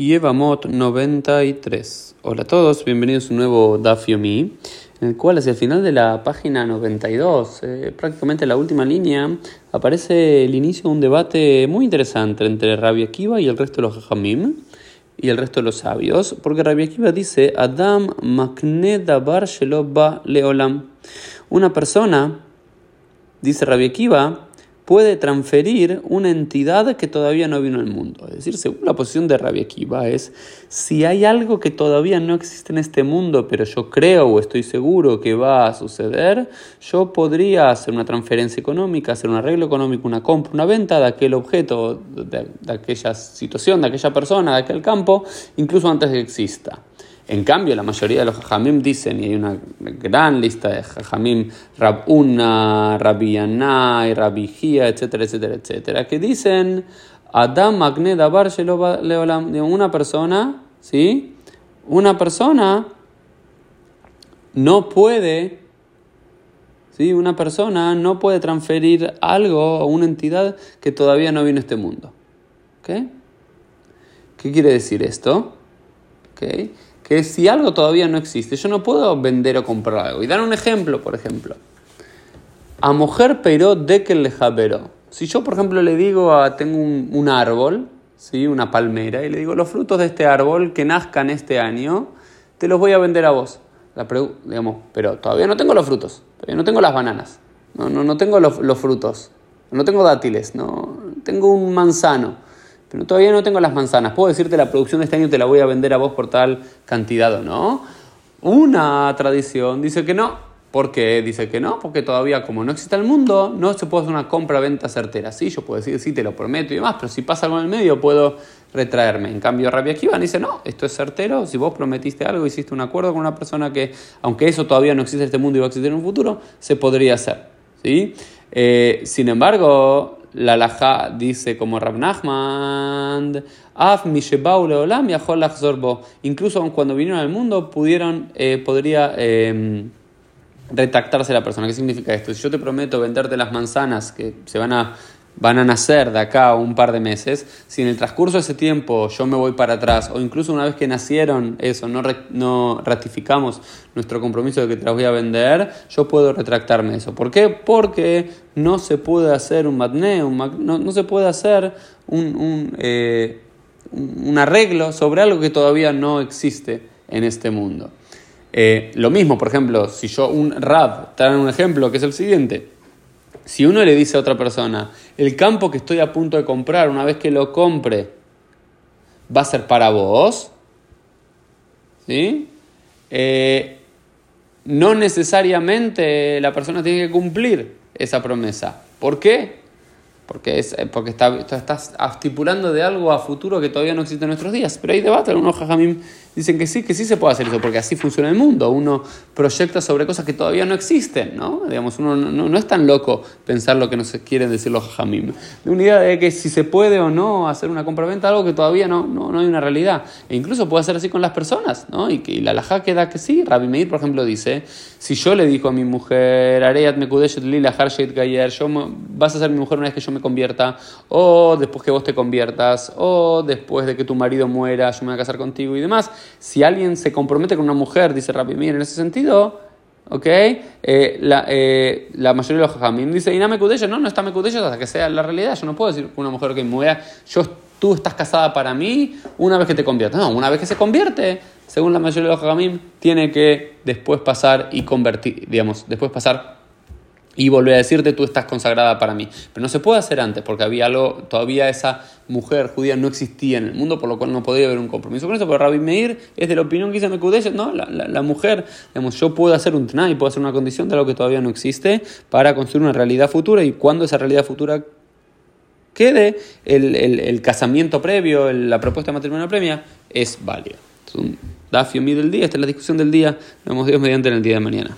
Yevamot 93. Hola a todos, bienvenidos a un nuevo Daf Yomi, en el cual hacia el final de la página 92, eh, prácticamente la última línea, aparece el inicio de un debate muy interesante entre Rabbi Akiva y el resto de los Jajamim y el resto de los sabios, porque Rabbi Akiva dice, Adam makne sheloba leolam. Una persona, dice Rabbi Akiva, puede transferir una entidad que todavía no vino al mundo. Es decir, según la posición de Rabbi Akiva es, si hay algo que todavía no existe en este mundo, pero yo creo o estoy seguro que va a suceder, yo podría hacer una transferencia económica, hacer un arreglo económico, una compra, una venta de aquel objeto, de, de aquella situación, de aquella persona, de aquel campo, incluso antes de que exista. En cambio, la mayoría de los jajamim dicen, y hay una gran lista de jajamim, Rabuna, y Rabbi etcétera, etcétera, etcétera, que dicen, Adam Magne Dabar Leolam, una persona, ¿sí? Una persona no puede, ¿sí? Una persona no puede transferir algo a una entidad que todavía no vino a este mundo. ¿Ok? ¿Qué quiere decir esto? ¿Ok? Que si algo todavía no existe, yo no puedo vender o comprar algo. Y dar un ejemplo, por ejemplo. A mujer pero de que le javero. Si yo, por ejemplo, le digo a, tengo un, árbol, ¿sí? una palmera, y le digo, los frutos de este árbol que nazcan este año, te los voy a vender a vos. La digamos, pero todavía no tengo los frutos, todavía no tengo las bananas, no, no, no tengo los frutos, no tengo dátiles, no, tengo un manzano pero todavía no tengo las manzanas. Puedo decirte la producción de este año te la voy a vender a vos por tal cantidad o no. Una tradición dice que no. ¿Por qué dice que no? Porque todavía como no existe el mundo, no se puede hacer una compra-venta certera. Sí, yo puedo decir, sí, te lo prometo y demás, pero si pasa algo en el medio puedo retraerme. En cambio, Rabia Akiva dice, no, esto es certero, si vos prometiste algo, hiciste un acuerdo con una persona que, aunque eso todavía no existe en este mundo y va a existir en un futuro, se podría hacer. ¿sí? Eh, sin embargo, la laja dice como Rab Nachman, Af Leolam Incluso cuando vinieron al mundo pudieron, eh, podría eh, retractarse la persona. ¿Qué significa esto? Si yo te prometo venderte las manzanas que se van a van a nacer de acá un par de meses, si en el transcurso de ese tiempo yo me voy para atrás, o incluso una vez que nacieron eso, no, no ratificamos nuestro compromiso de que te las voy a vender, yo puedo retractarme eso. ¿Por qué? Porque no se puede hacer un matné, no, se puede hacer un, eh, un, un, arreglo sobre algo que todavía no existe en este mundo. Eh, lo mismo, por ejemplo, si yo un rab, traen un ejemplo que es el siguiente. Si uno le dice a otra persona, el campo que estoy a punto de comprar, una vez que lo compre, va a ser para vos, ¿sí? Eh, no necesariamente la persona tiene que cumplir esa promesa. ¿Por qué? porque, es, eh, porque está, estás estipulando de algo a futuro que todavía no existe en nuestros días. Pero hay debate, algunos jajamim dicen que sí, que sí se puede hacer eso, porque así funciona el mundo. Uno proyecta sobre cosas que todavía no existen, ¿no? Digamos, uno no, no es tan loco pensar lo que nos quieren decir los jajamim. De una idea de que si se puede o no hacer una compra-venta, algo que todavía no, no, no, hay una realidad. E incluso puede ser así con las personas, ¿no? Y, que, la laja queda que sí. Rabbi Meir, por ejemplo, dice, si yo le digo a mi mujer, Areyat Mekudeshet Lila Harshet Gayer, vas a ser mi mujer una vez que yo me convierta, o después que vos te conviertas, o después de que tu marido muera, yo me voy a casar contigo y demás. Si alguien se compromete con una mujer, dice Rabbi Mir en ese sentido, ¿ok? Eh, la, eh, la, mayoría de los jajamim dice, y no me no, no está me hasta que sea la realidad. Yo no puedo decir que una mujer que muera, yo, tú estás casada para mí una vez que te conviertes. No, una vez que se convierte, según la mayoría de los jajamim, tiene que después pasar y convertir, digamos, después pasar y volver a decirte tú estás consagrada para mí. Pero no se puede hacer antes porque había algo, todavía esa mujer judía no existía en el mundo, por lo cual no podía haber un compromiso con eso. Pero Rabbi Meir es de la opinión que dice Mekudesh, no, la, la, mujer, digamos, yo puedo hacer un y puedo hacer una condición de algo que todavía no existe para construir una realidad futura y cuando esa realidad futura quede, el, el, casamiento previo, la propuesta de matrimonio premia, es válida. Es un dafio del día, esta es la discusión del día. Nos vemos Dios mediante en el día de mañana.